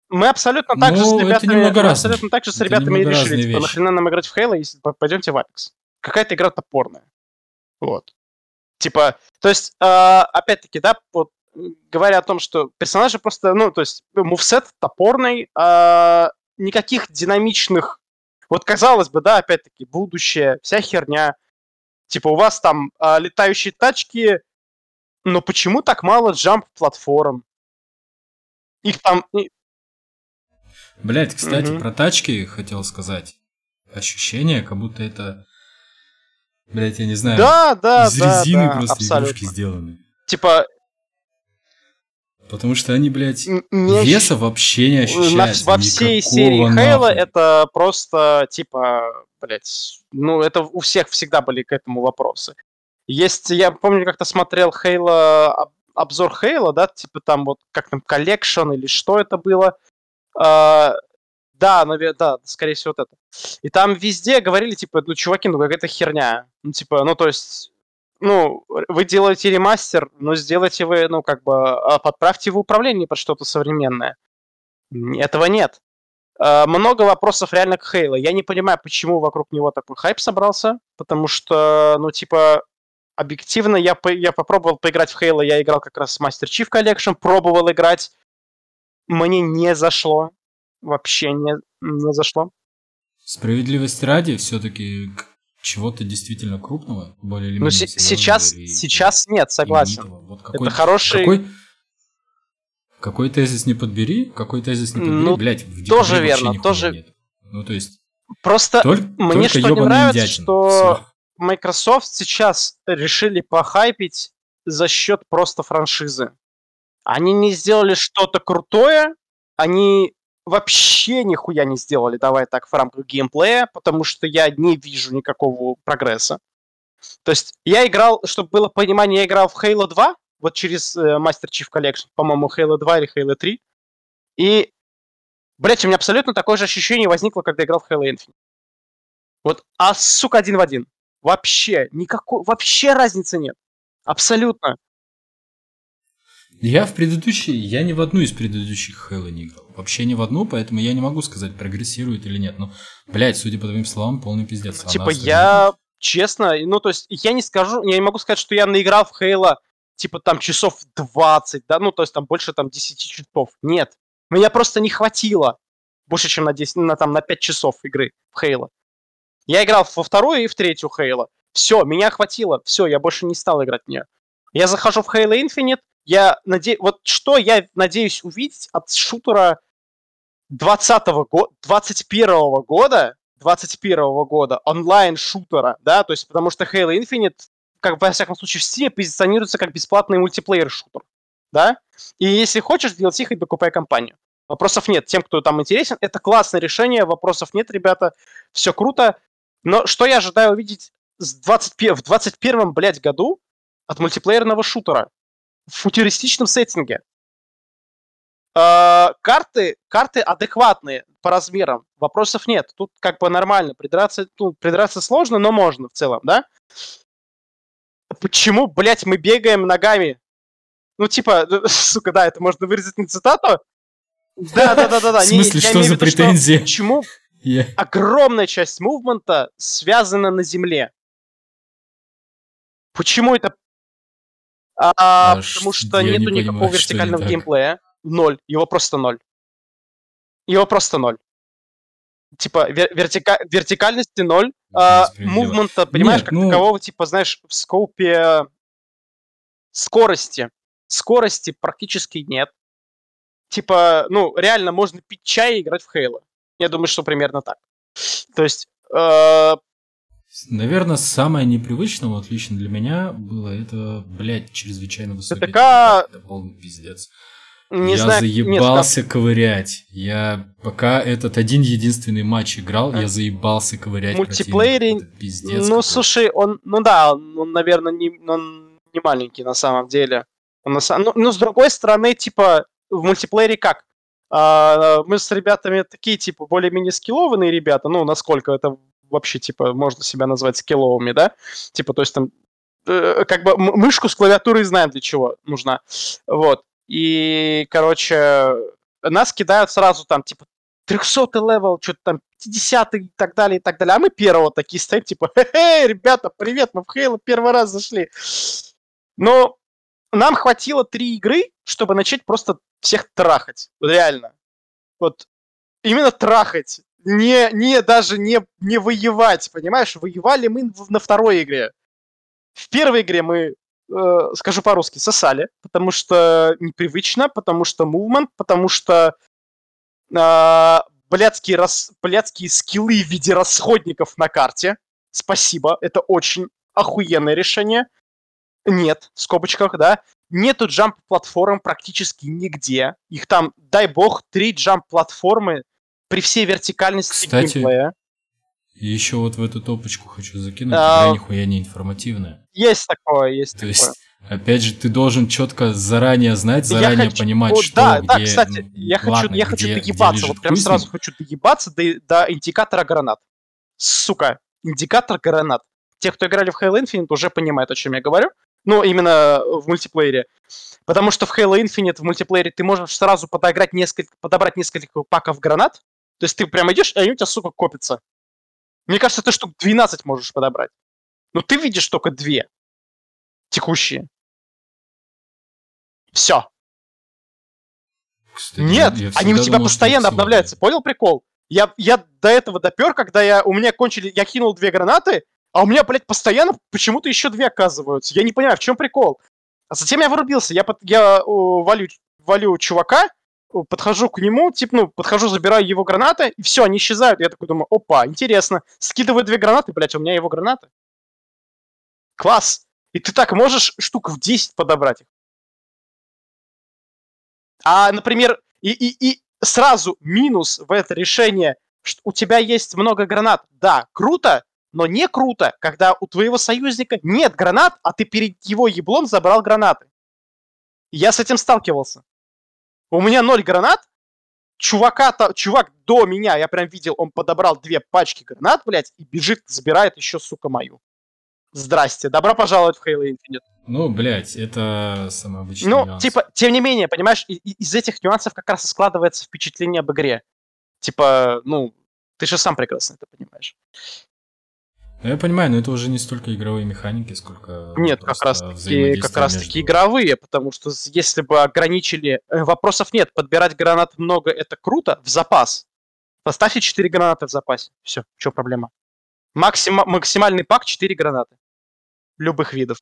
мы абсолютно так Ну, же с ребятами, мы абсолютно так же с Это ребятами и решили, типа, нахрена нам играть в Halo, если по- пойдемте в Apex. Какая-то игра топорная. Вот. Типа, то есть, э, опять-таки, да, вот говоря о том, что персонажи просто, ну, то есть, мувсет топорный, а, никаких динамичных, вот казалось бы, да, опять-таки, будущее, вся херня. Типа, у вас там а, летающие тачки, но почему так мало джамп-платформ? Их там... Блять, кстати, Мгм. про тачки хотел сказать. Ощущение, как будто это... Блять, я не знаю. Да, да, из да, резины да, просто абсолютно. игрушки сделаны. Типа, Потому что они, блядь, не веса вообще не на- ощущается. во всей серии Halo это просто, типа, блядь, ну, это у всех всегда были к этому вопросы. Есть, я помню, как-то смотрел Halo, об- обзор Halo, да, типа там вот, как там, collection или что это было. А, да, наверное, да, скорее всего, вот это. И там везде говорили, типа, ну, чуваки, ну, какая-то херня. Ну, типа, ну, то есть, ну, вы делаете ремастер, но сделайте вы, ну, как бы, а, подправьте в управлении под что-то современное. Этого нет. А, Много вопросов реально к Хейла. Я не понимаю, почему вокруг него такой хайп собрался, потому что, ну, типа, объективно я, по- я попробовал поиграть в Хейла, я играл как раз в Master Chief Collection, пробовал играть, мне не зашло, вообще не, не зашло. Справедливости ради, все-таки чего-то действительно крупного, более или Ну, менее серьезного сейчас, или сейчас нет, согласен. Вот Это какой, хороший, какой, какой тезис не подбери, какой тезис не подбери, Ну, блядь, в тоже верно, тоже- нет. Ну, то есть, просто только, мне только что не нравится, индятина. что Всё. Microsoft сейчас решили похайпить за счет просто франшизы. Они не сделали что-то крутое, они вообще нихуя не сделали, давай так, в рамках геймплея, потому что я не вижу никакого прогресса. То есть я играл, чтобы было понимание, я играл в Halo 2, вот через э, Master Chief Collection, по-моему, Halo 2 или Halo 3, и, блять, у меня абсолютно такое же ощущение возникло, когда играл в Halo Infinite. Вот, а, сука, один в один. Вообще, никакой, вообще разницы нет. Абсолютно. Я в предыдущей, я ни в одну из предыдущих Halo не играл. Вообще ни в одну, поэтому я не могу сказать, прогрессирует или нет. Но, блядь, судя по твоим словам, полный пиздец. На типа, я, честно, ну, то есть, я не скажу, я не могу сказать, что я наиграл в Хейла, типа, там, часов 20, да, ну, то есть, там, больше, там, 10 часов. Нет. Меня просто не хватило больше, чем на 10, на, там, на 5 часов игры в Хейла. Я играл во вторую и в третью Хейла. Все, меня хватило. Все, я больше не стал играть в нее. Я захожу в Halo Infinite, я надеюсь... Вот что я надеюсь увидеть от шутера 20 года, 21 года, 21 года онлайн-шутера, да, то есть потому что Halo Infinite, как во всяком случае в Steam, позиционируется как бесплатный мультиплеер-шутер, да, и если хочешь, DLC хоть докупай компанию. Вопросов нет. Тем, кто там интересен, это классное решение, вопросов нет, ребята, все круто. Но что я ожидаю увидеть с 21, в 21 блядь, году от мультиплеерного шутера в футуристичном сеттинге? Э, карты, карты адекватные по размерам, вопросов нет. Тут как бы нормально, придраться, ну, придраться сложно, но можно в целом, да? Почему, блядь, мы бегаем ногами? Ну, типа, сука, да, это можно вырезать на цитату. Да, да, да, да, да. В смысле, что за претензии? Почему огромная часть мувмента связана на земле? Почему это? А, А потому что я не нету никакого понимаю, вертикального геймплея. Ноль. Его просто ноль. Его просто ноль. Типа вер- вертика- вертикальности ноль. а. Мувмента, понимаешь, Нет, как ну- такового, типа, знаешь, в скопе скорости. Скорости практически нет. Типа, ну, реально можно пить чай и играть в Хейла. Я думаю, что примерно так. То есть, э, Наверное, самое непривычное, вот лично для меня, было это, блядь, чрезвычайно высокий. ТТК Это полный пиздец. не я знаю... нет, заебался ковырять. Я пока этот один единственный матч играл, А? я заебался ковырять. Мультиплеере. Это пиздец. ну, какой. слушай, он, ну да, он, он, наверное, не, он не маленький на самом деле. Он на са- ну, ну, с другой стороны, типа, в мультиплеере как? А, мы с ребятами такие, типа, более-менее скиллованные ребята, ну, насколько это вообще, типа, можно себя назвать скилловыми, да? Типа, то есть там э, как бы мышку с клавиатурой знаем для чего нужна. Вот. И, короче, нас кидают сразу там, типа, 300 level, что-то там 50 и так далее, и так далее. А мы первого такие стоим, типа, хе-хе, ребята, привет, мы в Halo первый раз зашли. Но нам хватило три игры, чтобы начать просто всех трахать. Реально. Вот именно трахать. Не, не даже не, не воевать, понимаешь? Воевали мы на второй игре. В первой игре мы, э, скажу по-русски, сосали, потому что непривычно, потому что мувмент, потому что э, блядские, рас, блядские скиллы в виде расходников на карте. Спасибо, это очень охуенное решение. Нет, в скобочках, да. Нету джамп-платформ практически нигде. Их там, дай бог, три джамп-платформы при всей вертикальности Кстати, геймплея. Еще вот в эту топочку хочу закинуть, а, нихуя не информативная. Есть такое, есть То такое. есть, опять же, ты должен четко заранее знать, заранее хочу, понимать, вот, что, да, где, да, кстати, ну, я ладно, хочу, я где, хочу где доебаться, вот прям с сразу хочу доебаться до, до индикатора гранат. Сука, индикатор гранат. Те, кто играли в Halo Infinite, уже понимают, о чем я говорю. Ну, именно в мультиплеере. Потому что в Halo Infinite в мультиплеере ты можешь сразу подограть несколько, подобрать несколько паков гранат. То есть ты прям идешь, и они у тебя, сука, копятся. Мне кажется, ты штук 12 можешь подобрать. Но ты видишь только две текущие. Все. Кстати, Нет, я они у тебя думал, постоянно обновляются. Понял прикол? Я, я до этого допер, когда я, у меня кончили, я кинул две гранаты, а у меня, блядь, постоянно почему-то еще две оказываются. Я не понимаю, в чем прикол. А затем я вырубился. Я, под, я о, валю, валю чувака, подхожу к нему, типа, ну, подхожу, забираю его гранаты, и все, они исчезают. Я такой думаю, опа, интересно. Скидываю две гранаты, блядь, у меня его гранаты. Класс. И ты так можешь штук в 10 подобрать их. А, например, и, и, и сразу минус в это решение, что у тебя есть много гранат. Да, круто, но не круто, когда у твоего союзника нет гранат, а ты перед его еблом забрал гранаты. Я с этим сталкивался. У меня ноль гранат, чувака, то чувак до меня, я прям видел, он подобрал две пачки гранат, блядь, и бежит, забирает еще, сука, мою. Здрасте, добро пожаловать в Halo Infinite. Ну, блядь, это самый обычный Ну, нюанс. типа, тем не менее, понимаешь, из этих нюансов как раз и складывается впечатление об игре. Типа, ну, ты же сам прекрасно это понимаешь. Ну, я понимаю, но это уже не столько игровые механики, сколько Нет, как раз таки, как раз таки между- игровые, потому что если бы ограничили, э, вопросов нет, подбирать гранат много это круто, в запас. Поставьте 4 гранаты в запасе. Все, что проблема? Максима- максимальный пак 4 гранаты. Любых видов.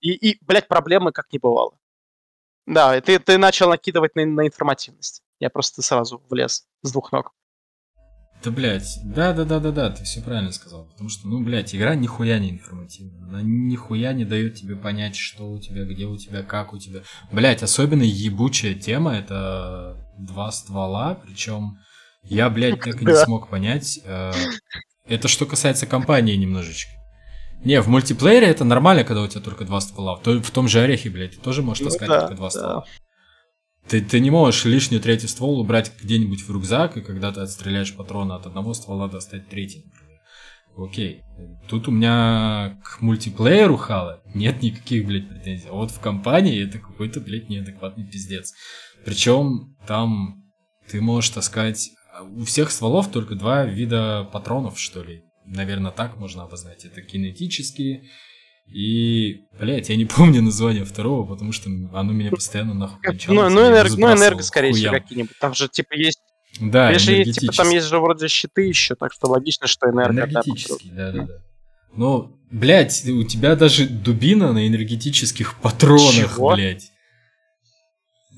И, и, блядь, проблемы как не бывало. Да, ты, ты начал накидывать на, на информативность. Я просто сразу влез с двух ног. Да, блядь, да-да-да-да-да, ты все правильно сказал. Потому что, ну, блядь, игра нихуя не информативная. Она нихуя не дает тебе понять, что у тебя, где у тебя, как у тебя. Блядь, особенно ебучая тема это два ствола, причем я, блядь, так и не смог понять. э, Это что касается компании немножечко. Не, в мультиплеере это нормально, когда у тебя только два ствола. В то- В том же Орехе, блядь, ты тоже можешь Ну таскать да, только два да. ствола. Ты, ты не можешь лишний третий ствол убрать где-нибудь в рюкзак, и когда ты отстреляешь патроны от одного ствола, достать третий. Окей. Тут у меня к мультиплееру Хала нет никаких, блядь, претензий. А вот в компании это какой-то, блядь, неадекватный пиздец. Причем там ты можешь таскать... У всех стволов только два вида патронов, что ли. Наверное, так можно обознать. Это кинетические и, блядь, я не помню название второго, потому что оно меня постоянно нахуй кончало. Ну, ну, энерго, ну, энерго, скорее всего, какие-нибудь. Там же, типа, есть... Да, Видишь, и, типа, там есть же вроде щиты еще, так что логично, что энерго... да, Энергетический, да-да-да. Но, блядь, у тебя даже дубина на энергетических патронах, Чего? блядь.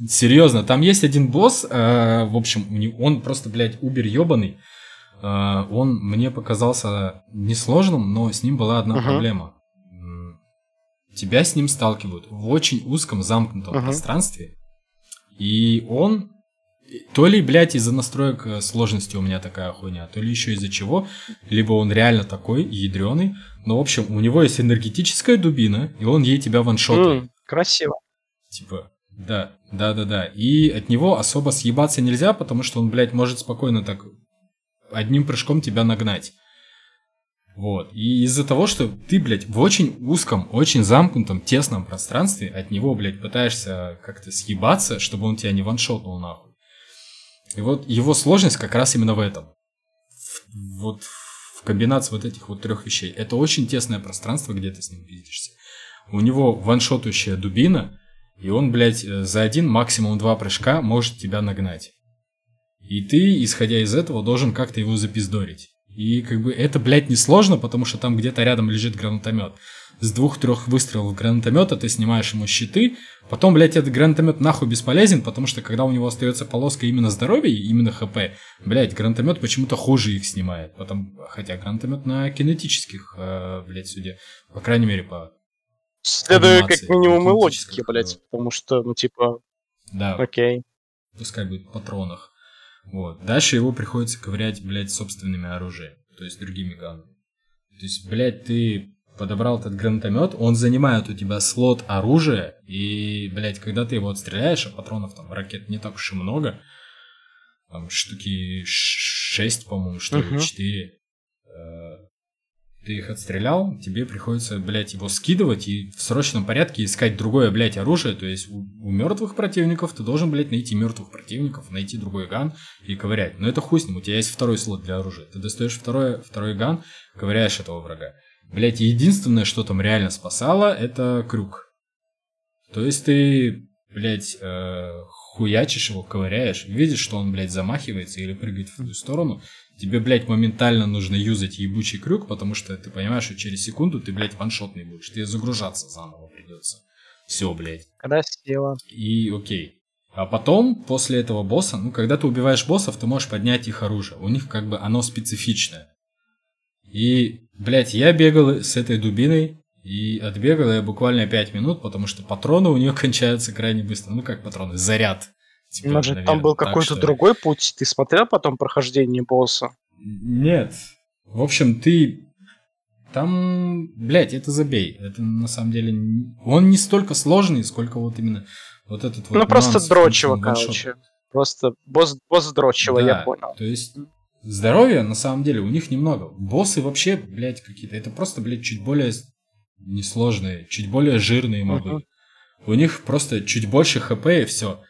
Серьезно, там есть один босс, э, в общем, он просто, блядь, убер ебаный. Э, он мне показался несложным, но с ним была одна Мгм. проблема. Тебя с ним сталкивают в очень узком замкнутом Мгм. пространстве, и он то ли, блядь, из-за настроек э, сложности у меня такая хуйня, то ли еще из-за чего, либо он реально такой ядреный. Но, в общем, у него есть энергетическая дубина, и он ей тебя ваншотает. М, красиво. Типа, Да, да, да, да. И от него особо съебаться нельзя, потому что он, блядь, может спокойно так одним прыжком тебя нагнать. Вот. И из-за того, что ты, блядь, в очень узком, очень замкнутом, тесном пространстве от него, блядь, пытаешься как-то съебаться, чтобы он тебя не ваншотнул нахуй. И вот его сложность как раз именно в этом. Вот в комбинации вот этих вот трех вещей. Это очень тесное пространство, где ты с ним пиздишься. У него ваншотающая дубина, и он, блядь, за один, максимум два прыжка может тебя нагнать. И ты, исходя из этого, должен как-то его запиздорить. И как бы это, блядь, не сложно, потому что там где-то рядом лежит гранатомет. С двух-трех выстрелов гранатомета ты снимаешь ему щиты. Потом, блядь, этот гранатомет нахуй бесполезен, потому что когда у него остается полоска именно здоровья, именно хп, блядь, гранатомет почему-то хуже их снимает. Потом, хотя гранатомет на кинетических, э, блядь, суде. По крайней мере, по Следуя как минимум и логике, блядь, потому что, ну, типа... Да. Окей. Пускай будет в патронах. Вот. Дальше его приходится ковырять, блядь, собственными оружиями, то есть другими ганами. То есть, блядь, ты подобрал этот гранатомет, он занимает у тебя слот оружия, и, блядь, когда ты его отстреляешь, а патронов там ракет не так уж и много, там штуки 6, по-моему, что ли, 4, ты их отстрелял, тебе приходится, блядь, его скидывать и в срочном порядке искать другое, блядь, оружие. То есть у, у мертвых противников ты должен, блядь, найти мертвых противников, найти другой ган и ковырять. Но это хуй с ним, у тебя есть второй слот для оружия. Ты достаешь второй, второй ган, ковыряешь этого врага. Блядь, единственное, что там реально спасало, это крюк. То есть ты, блядь, э, хуячишь его, ковыряешь, видишь, что он, блядь, замахивается или прыгает в ту сторону, тебе, блядь, моментально нужно юзать ебучий крюк, потому что ты понимаешь, что через секунду ты, блядь, ваншотный будешь. Тебе загружаться заново придется. Все, блядь. Красиво. И окей. А потом, после этого босса, ну, когда ты убиваешь боссов, ты можешь поднять их оружие. У них как бы оно специфичное. И, блядь, я бегал с этой дубиной, и отбегал я буквально 5 минут, потому что патроны у нее кончаются крайне быстро. Ну, как патроны, заряд. Типа, Может, наверное, там был какой-то что... другой путь? Ты смотрел потом прохождение босса? Нет. В общем, ты... Там, блядь, это забей. Это на самом деле... Он не столько сложный, сколько вот именно вот этот вот... Ну, просто дрочево, короче. Просто босс, босс дрочево, да, я понял. то есть... Здоровья, на самом деле, у них немного. Боссы вообще, блядь, какие-то... Это просто, блядь, чуть более несложные, чуть более жирные мобы. Uh-huh. У них просто чуть больше хп и все.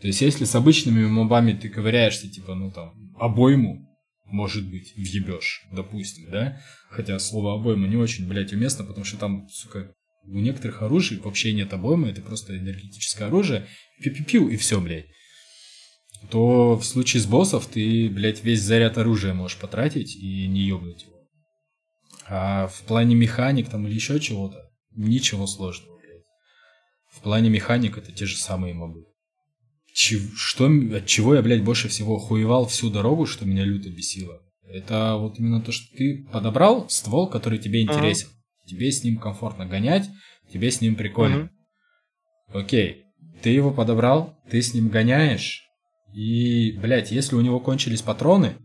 То есть, если с обычными мобами ты ковыряешься, типа, ну там, обойму, может быть, въебешь, допустим, да? Хотя слово обойма не очень, блядь, уместно, потому что там, сука, у некоторых оружий вообще нет обоймы, это просто энергетическое оружие, пиу-пиу-пиу, и все, блядь. То в случае с боссов ты, блядь, весь заряд оружия можешь потратить и не ебнуть его. А в плане механик там или еще чего-то, ничего сложного, блядь. В плане механик это те же самые мобы что, от чего я, блядь, больше всего хуевал всю дорогу, что меня люто бесило. Это вот именно то, что ты подобрал ствол, который тебе интересен. Uh-huh. Тебе с ним комфортно гонять, тебе с ним прикольно. Uh-huh. Окей, ты его подобрал, ты с ним гоняешь, и, блядь, если у него кончились патроны,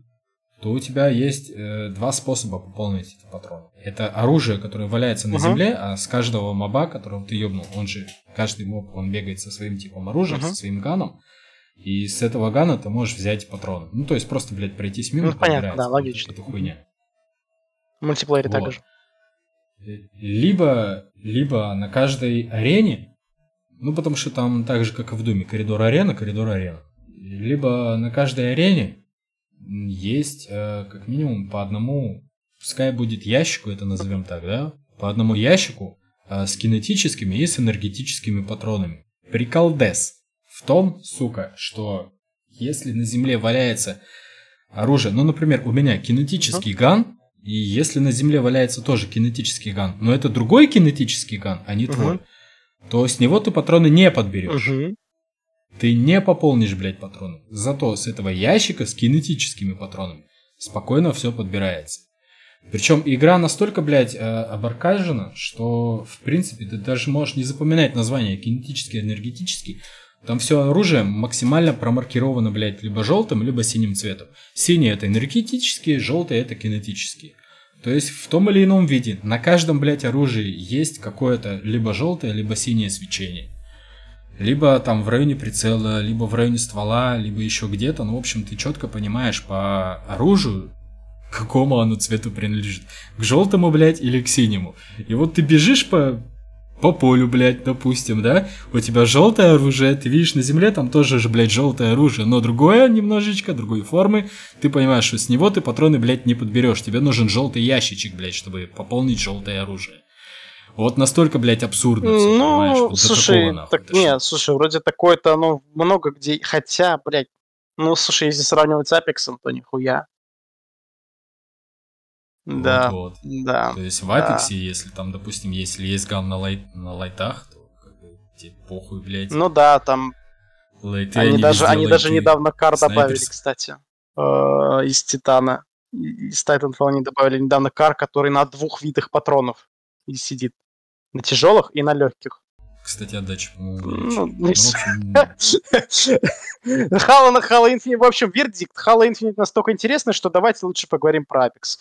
то у тебя есть э, два способа пополнить эти патроны. Это оружие, которое валяется на uh-huh. земле, а с каждого моба, которого ты ёбнул, он же, каждый моб, он бегает со своим типом оружия, uh-huh. со своим ганом, и с этого гана ты можешь взять патроны. Ну, то есть просто, блядь, пройтись мимо, ну, понятно, да, логично. Это хуйня. В мультиплеере вот. также. Либо, либо на каждой арене, ну, потому что там так же, как и в Думе, коридор-арена, коридор-арена. Либо на каждой арене есть э, как минимум по одному, пускай будет ящику, это назовем так, да, по одному ящику э, с кинетическими и с энергетическими патронами. Приколдес в том, сука, что если на земле валяется оружие, ну, например, у меня кинетический ган, и если на земле валяется тоже кинетический ган, но это другой кинетический ган, а не твой, то с него ты патроны не подберешь. Ты не пополнишь, блядь, патроны. Зато с этого ящика с кинетическими патронами спокойно все подбирается. Причем игра настолько, блядь, э, обаркажена, что, в принципе, ты даже можешь не запоминать название кинетический, энергетический. Там все оружие максимально промаркировано, блядь, либо желтым, либо синим цветом. Синий это энергетические, желтый это кинетические. То есть в том или ином виде на каждом, блядь, оружии есть какое-то либо желтое, либо синее свечение. Либо там в районе прицела, либо в районе ствола, либо еще где-то. Ну, в общем, ты четко понимаешь по оружию, какому оно цвету принадлежит. К желтому, блядь, или к синему. И вот ты бежишь по по полю, блядь, допустим, да, у тебя желтое оружие, ты видишь на земле, там тоже же, блядь, желтое оружие, но другое немножечко, другой формы, ты понимаешь, что с него ты патроны, блядь, не подберешь, тебе нужен желтый ящичек, блядь, чтобы пополнить желтое оружие. Вот настолько, блядь, абсурдно. Все, ну, вот слушай, так, дошло. нет, слушай, вроде такое-то, ну, много где, хотя, блядь, ну, слушай, если сравнивать с Апексом, то нихуя. Да, вот, вот. да. То есть в Apex, да. если там, допустим, если есть ган на, лайт, на лайтах, то тебе похуй, блядь. Ну да, там... Лайты, они, они даже, они лайты. даже недавно кар добавили, кстати, э, из Титана. Из Titanfall они добавили недавно кар, который на двух видах патронов сидит. На тяжелых и на легких. Кстати, отдача, по-моему, ну, Хала на Хала Infinite. В общем, вердикт Хала Infinite настолько интересный, что давайте лучше поговорим про Apex.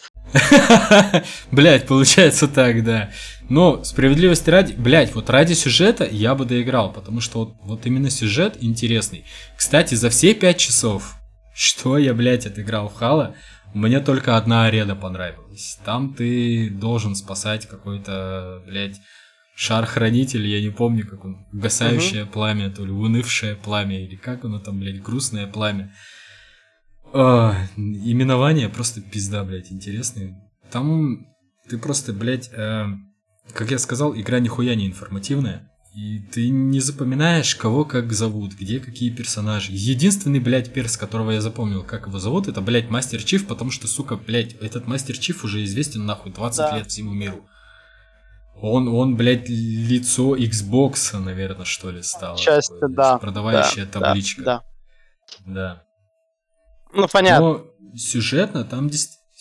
Блять, получается так, да. Но справедливости ради, блять, вот ради сюжета я бы доиграл, потому что вот, вот именно сюжет интересный. Кстати, за все пять часов, что я, блять, отыграл в Хала, мне только одна арена понравилась. Там ты должен спасать какой-то, блядь, шар-хранитель, я не помню, как он, гасающее угу. пламя, то ли унывшее пламя, или как оно там, блядь, грустное пламя. О, именование просто пизда, блядь, интересные. Там ты просто, блядь, э, как я сказал, игра нихуя не информативная. И ты не запоминаешь, кого как зовут, где какие персонажи. Единственный, блядь, перс, которого я запомнил, как его зовут, это, блядь, Мастер Чиф, потому что, сука, блядь, этот Мастер Чиф уже известен, нахуй, 20 да. лет всему миру. Он, он, блядь, лицо Xbox, наверное, что ли, стал. Часть, такое, да. Продавающая да, табличка. Да, да. Да. Ну, понятно. Но сюжетно там,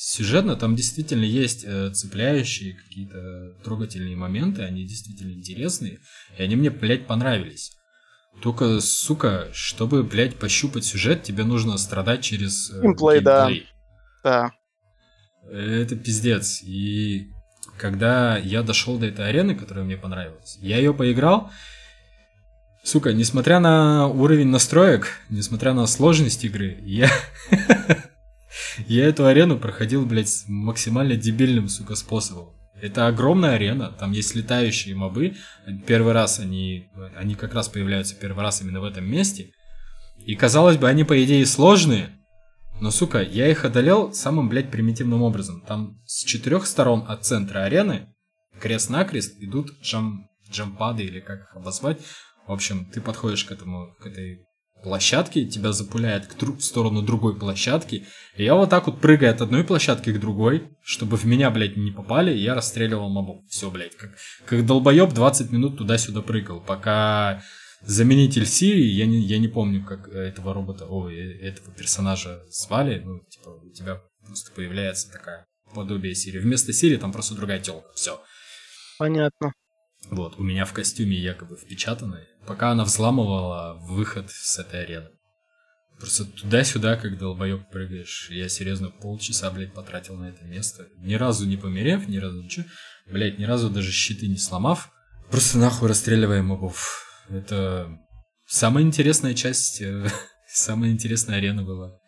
сюжетно там действительно есть э, цепляющие какие-то трогательные моменты, они действительно интересные, и они мне, блядь, понравились. Только, сука, чтобы, блядь, пощупать сюжет, тебе нужно страдать через э, геймплей. Да. да. Это пиздец. И когда я дошел до этой арены, которая мне понравилась, я ее поиграл. Сука, несмотря на уровень настроек, несмотря на сложность игры, я... я эту арену проходил, блядь, максимально дебильным, сука, способом. Это огромная арена, там есть летающие мобы. Первый раз они, они как раз появляются первый раз именно в этом месте. И казалось бы, они по идее сложные, но, сука, я их одолел самым, блядь, примитивным образом. Там с четырех сторон от центра арены, крест-накрест, идут джам, джампады или как их обозвать. В общем, ты подходишь к этому, к этой площадке, тебя запуляет к в сторону другой площадки. И я вот так вот прыгаю от одной площадки к другой, чтобы в меня, блядь, не попали, я расстреливал мобов. Все, блядь, как, как долбоеб 20 минут туда-сюда прыгал, пока заменитель Сири, я не, я не помню, как этого робота, ой, э, этого персонажа звали, ну, типа, у тебя просто появляется такая подобие Сири. Вместо Сири там просто другая телка, все. Понятно. Вот, у меня в костюме якобы впечатанной, пока она взламывала выход с этой арены. Просто туда-сюда, как долбоеб прыгаешь. Я серьезно полчаса, блядь, потратил на это место. Ни разу не померев, ни разу ничего. Блядь, ни разу даже щиты не сломав. Просто нахуй расстреливая мобов. Это самая интересная часть, э, самая интересная арена была.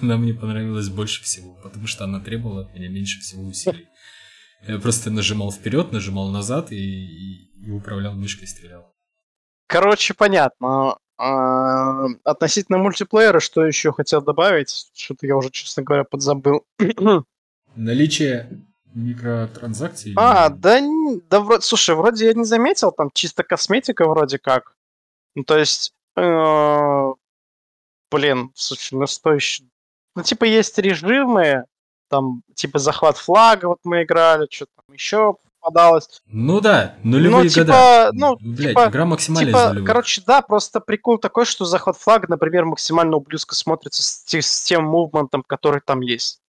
Она мне понравилась больше всего, потому что она требовала от меня меньше всего усилий. Я просто нажимал вперед, нажимал назад и, и, и управлял мышкой, стрелял. Короче, понятно. А, относительно мультиплеера, что еще хотел добавить? Что-то я уже, честно говоря, подзабыл. Наличие Микротранзакции? А, да, да, вроде, слушай, вроде я не заметил, там чисто косметика вроде как. Ну, то есть, э, блин, слушай, ну что еще? Ну, типа, есть режимы, там, типа, захват флага, вот мы играли, что там еще попадалось. Ну да, нулевые ну, типа, года. Ну, Блядь, типа, игра максимально типа, из Короче, да, просто прикол такой, что захват флага, например, максимально ублюдско смотрится с, с тем мувментом, который там есть.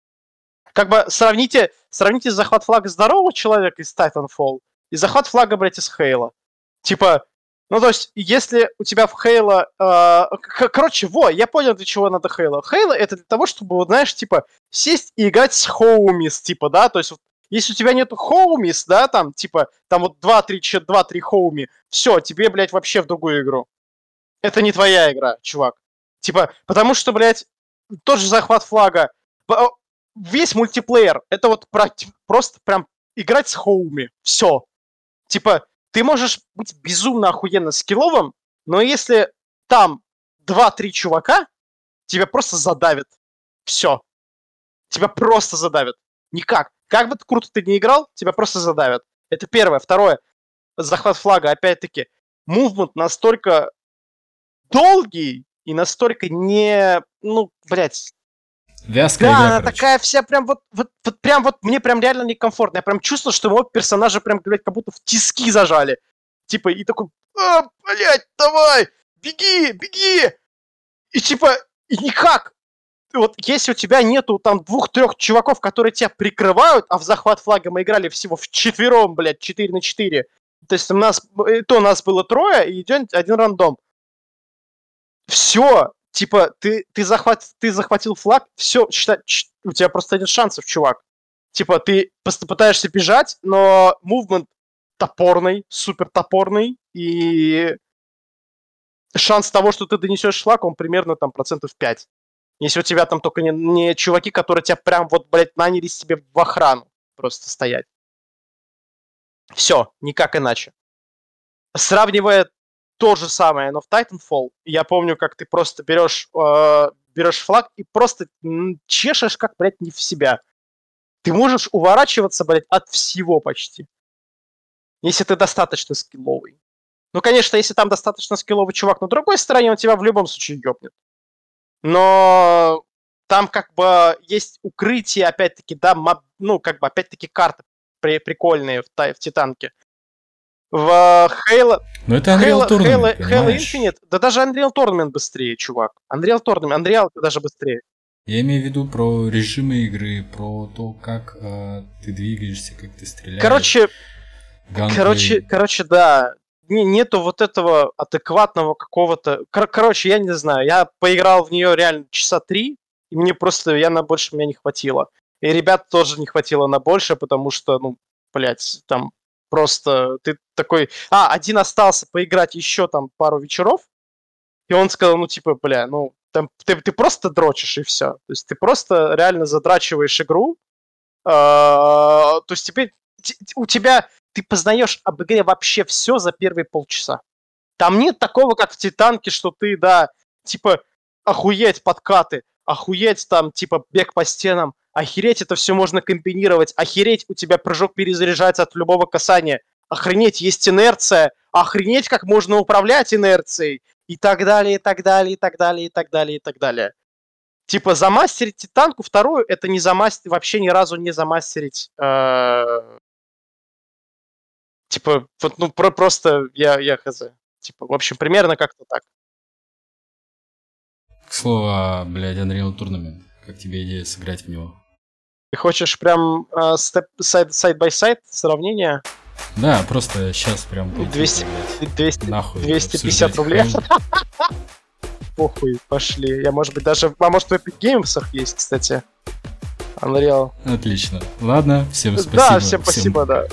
Как бы сравните, сравните захват флага здорового человека из Titanfall и захват флага, блядь, из Хейла. Типа, ну, то есть, если у тебя в Хейла... Э, короче, во, я понял, для чего надо Хейла. Хейла это для того, чтобы, вот, знаешь, типа, сесть и играть с хоумис, типа, да, то есть, вот, если у тебя нету хоумис, да, там, типа, там вот 2-3 2-3 хоуми, все, тебе, блядь, вообще в другую игру. Это не твоя игра, чувак. Типа, потому что, блядь, тот же захват флага, весь мультиплеер, это вот просто прям играть с хоуми. Все. Типа, ты можешь быть безумно охуенно скилловым, но если там 2-3 чувака, тебя просто задавят. Все. Тебя просто задавят. Никак. Как бы круто ты не играл, тебя просто задавят. Это первое. Второе. Захват флага, опять-таки. Мувмент настолько долгий и настолько не... Ну, блядь, Вязкая да, игра, она короче. такая вся прям вот, вот, вот прям вот мне прям реально некомфортно. Я прям чувствую, что моего персонажа прям, блядь, как будто в тиски зажали. Типа, и такой, а, блядь, давай, беги, беги. И типа, и никак. Вот если у тебя нету там двух-трех чуваков, которые тебя прикрывают, а в захват флага мы играли всего в четвером, блядь, 4 на 4. То есть у нас, то у нас было трое, и идет один рандом. Все, типа, ты, ты, захват, ты захватил флаг, все, считай, у тебя просто нет шансов, чувак. Типа, ты пытаешься бежать, но мувмент топорный, супер топорный, и шанс того, что ты донесешь флаг, он примерно там процентов 5. Если у тебя там только не, не чуваки, которые тебя прям вот, блядь, нанялись тебе в охрану просто стоять. Все, никак иначе. Сравнивая то же самое, но в Titanfall я помню, как ты просто берешь, э, берешь флаг и просто чешешь как, блядь, не в себя. Ты можешь уворачиваться, блядь, от всего почти. Если ты достаточно скилловый. Ну, конечно, если там достаточно скилловый чувак на другой стороне, он тебя в любом случае ёбнет. Но там как бы есть укрытие, опять-таки, да, моб... ну, как бы, опять-таки, карты при прикольные в, в Титанке в Halo... Но это Unreal Halo, Tournament, Halo, Halo? Infinite, да даже Unreal Tournament быстрее, чувак. Unreal Tournament, Unreal даже быстрее. Я имею в виду про режимы игры, про то, как э, ты двигаешься, как ты стреляешь. Короче, ганплей. короче, короче, да. Не, нету вот этого адекватного какого-то... Кор- короче, я не знаю, я поиграл в нее реально часа три, и мне просто, я на больше меня не хватило. И ребят тоже не хватило на больше, потому что, ну, блядь, там просто ты такой... А, один остался поиграть еще там пару вечеров, и он сказал, ну, типа, бля, ну, там, ты, ты просто дрочишь, и все. То есть ты просто реально задрачиваешь игру, а, то есть теперь у тебя ты познаешь об игре вообще все за первые полчаса. Там нет такого, как в Титанке, что ты, да, типа, охуеть подкаты, охуеть там, типа, бег по стенам, охереть это все можно комбинировать, охереть у тебя прыжок перезаряжается от любого касания, охренеть есть инерция, охренеть как можно управлять инерцией, и так далее, и так далее, и так далее, и так далее, и так далее. Типа замастерить Титанку вторую, это не замастерить, вообще ни разу не замастерить э, Типа, вот, ну, про, просто я, я хз. Типа, в общем, примерно как-то так. К слову, блядь, Unreal Tournament. Как тебе идея сыграть в него? Ты хочешь прям э, сайд by сайд сравнение? Да, просто сейчас прям... пойти, 200, блядь, 200, нахуй 250 обсуждать рублей. Похуй, пошли. Я, может быть, даже... А может, в Epic Games есть, кстати. Unreal. Отлично. Ладно, всем спасибо. Да, всем спасибо, да.